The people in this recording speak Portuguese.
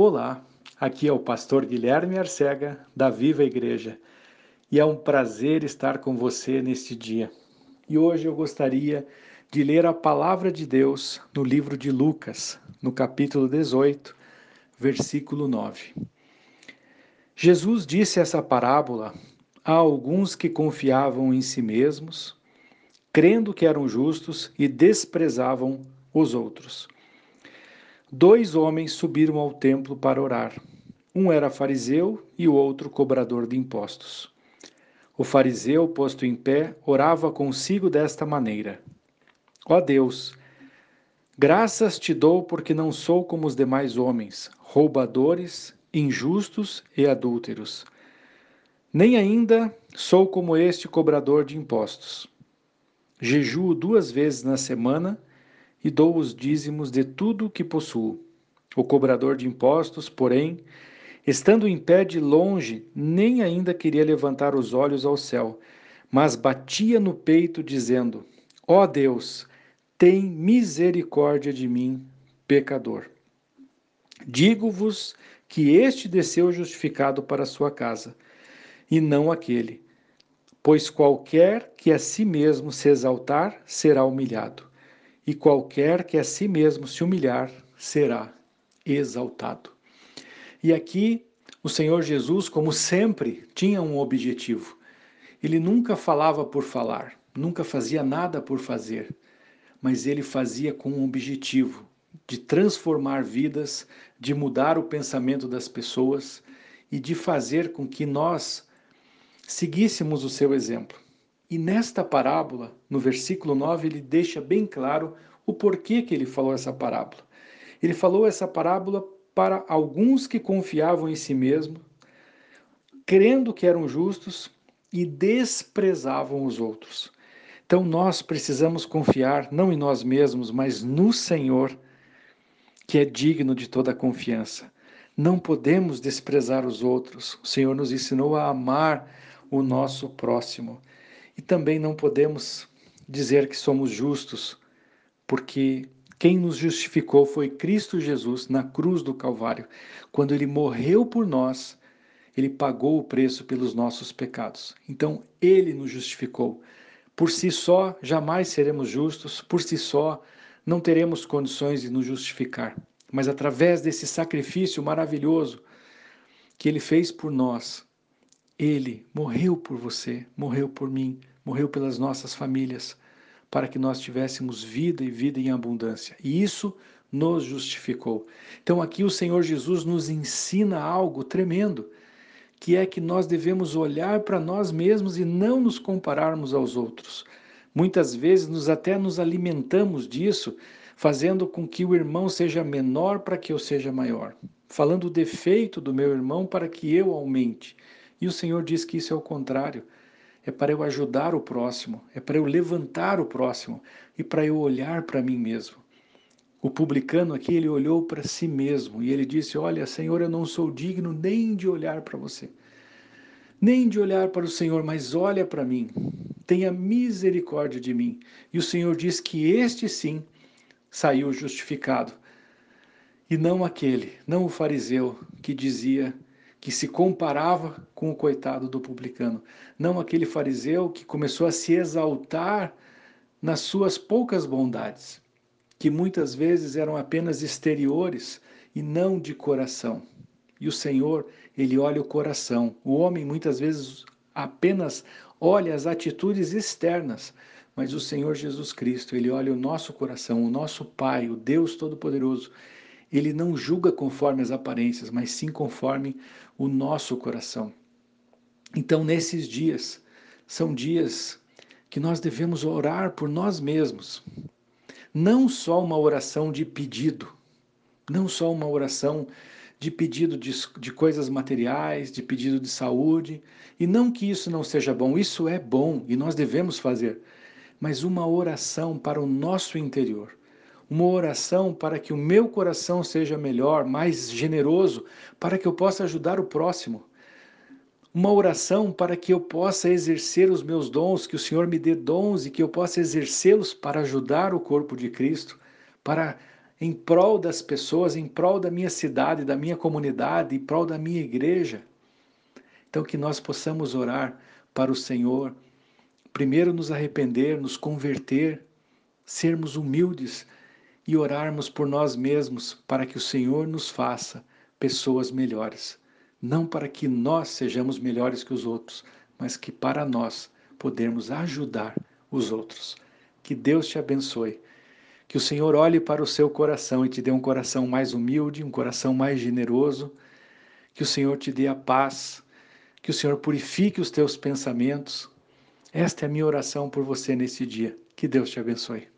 Olá, aqui é o pastor Guilherme Arcega, da Viva Igreja, e é um prazer estar com você neste dia. E hoje eu gostaria de ler a palavra de Deus no livro de Lucas, no capítulo 18, versículo 9. Jesus disse essa parábola a alguns que confiavam em si mesmos, crendo que eram justos e desprezavam os outros. Dois homens subiram ao templo para orar. Um era fariseu e o outro cobrador de impostos. O fariseu, posto em pé, orava consigo desta maneira: Ó Deus, graças te dou porque não sou como os demais homens, roubadores, injustos e adúlteros. Nem ainda sou como este cobrador de impostos. Jejuo duas vezes na semana e dou os dízimos de tudo o que possuo. O cobrador de impostos, porém, estando em pé de longe, nem ainda queria levantar os olhos ao céu, mas batia no peito, dizendo: Ó oh Deus, tem misericórdia de mim, pecador. Digo-vos que este desceu justificado para sua casa, e não aquele. Pois qualquer que a si mesmo se exaltar será humilhado e qualquer que a si mesmo se humilhar será exaltado. E aqui o Senhor Jesus, como sempre, tinha um objetivo. Ele nunca falava por falar, nunca fazia nada por fazer, mas ele fazia com um objetivo de transformar vidas, de mudar o pensamento das pessoas e de fazer com que nós seguíssemos o seu exemplo. E nesta parábola, no versículo 9, ele deixa bem claro o porquê que ele falou essa parábola. Ele falou essa parábola para alguns que confiavam em si mesmos, crendo que eram justos e desprezavam os outros. Então nós precisamos confiar não em nós mesmos, mas no Senhor, que é digno de toda confiança. Não podemos desprezar os outros. O Senhor nos ensinou a amar o nosso próximo. E também não podemos dizer que somos justos, porque quem nos justificou foi Cristo Jesus na cruz do Calvário. Quando ele morreu por nós, ele pagou o preço pelos nossos pecados. Então, ele nos justificou. Por si só, jamais seremos justos, por si só, não teremos condições de nos justificar. Mas através desse sacrifício maravilhoso que ele fez por nós, ele morreu por você, morreu por mim, morreu pelas nossas famílias, para que nós tivéssemos vida e vida em abundância. E isso nos justificou. Então aqui o Senhor Jesus nos ensina algo tremendo, que é que nós devemos olhar para nós mesmos e não nos compararmos aos outros. Muitas vezes nos até nos alimentamos disso, fazendo com que o irmão seja menor para que eu seja maior, falando o defeito do meu irmão para que eu aumente. E o Senhor diz que isso é o contrário. É para eu ajudar o próximo, é para eu levantar o próximo e para eu olhar para mim mesmo. O publicano aqui, ele olhou para si mesmo e ele disse: Olha, Senhor, eu não sou digno nem de olhar para você, nem de olhar para o Senhor, mas olha para mim, tenha misericórdia de mim. E o Senhor diz que este sim saiu justificado, e não aquele, não o fariseu que dizia que se comparava com o coitado do publicano, não aquele fariseu que começou a se exaltar nas suas poucas bondades, que muitas vezes eram apenas exteriores e não de coração. E o Senhor, ele olha o coração. O homem muitas vezes apenas olha as atitudes externas, mas o Senhor Jesus Cristo, ele olha o nosso coração, o nosso Pai, o Deus Todo-Poderoso, ele não julga conforme as aparências, mas sim conforme o nosso coração. Então, nesses dias, são dias que nós devemos orar por nós mesmos. Não só uma oração de pedido, não só uma oração de pedido de, de coisas materiais, de pedido de saúde, e não que isso não seja bom, isso é bom e nós devemos fazer, mas uma oração para o nosso interior uma oração para que o meu coração seja melhor, mais generoso, para que eu possa ajudar o próximo. Uma oração para que eu possa exercer os meus dons, que o Senhor me dê dons e que eu possa exercê-los para ajudar o corpo de Cristo, para em prol das pessoas, em prol da minha cidade, da minha comunidade, em prol da minha igreja. Então, que nós possamos orar para o Senhor, primeiro nos arrepender, nos converter, sermos humildes e orarmos por nós mesmos para que o Senhor nos faça pessoas melhores. Não para que nós sejamos melhores que os outros, mas que para nós podermos ajudar os outros. Que Deus te abençoe. Que o Senhor olhe para o seu coração e te dê um coração mais humilde, um coração mais generoso. Que o Senhor te dê a paz. Que o Senhor purifique os teus pensamentos. Esta é a minha oração por você nesse dia. Que Deus te abençoe.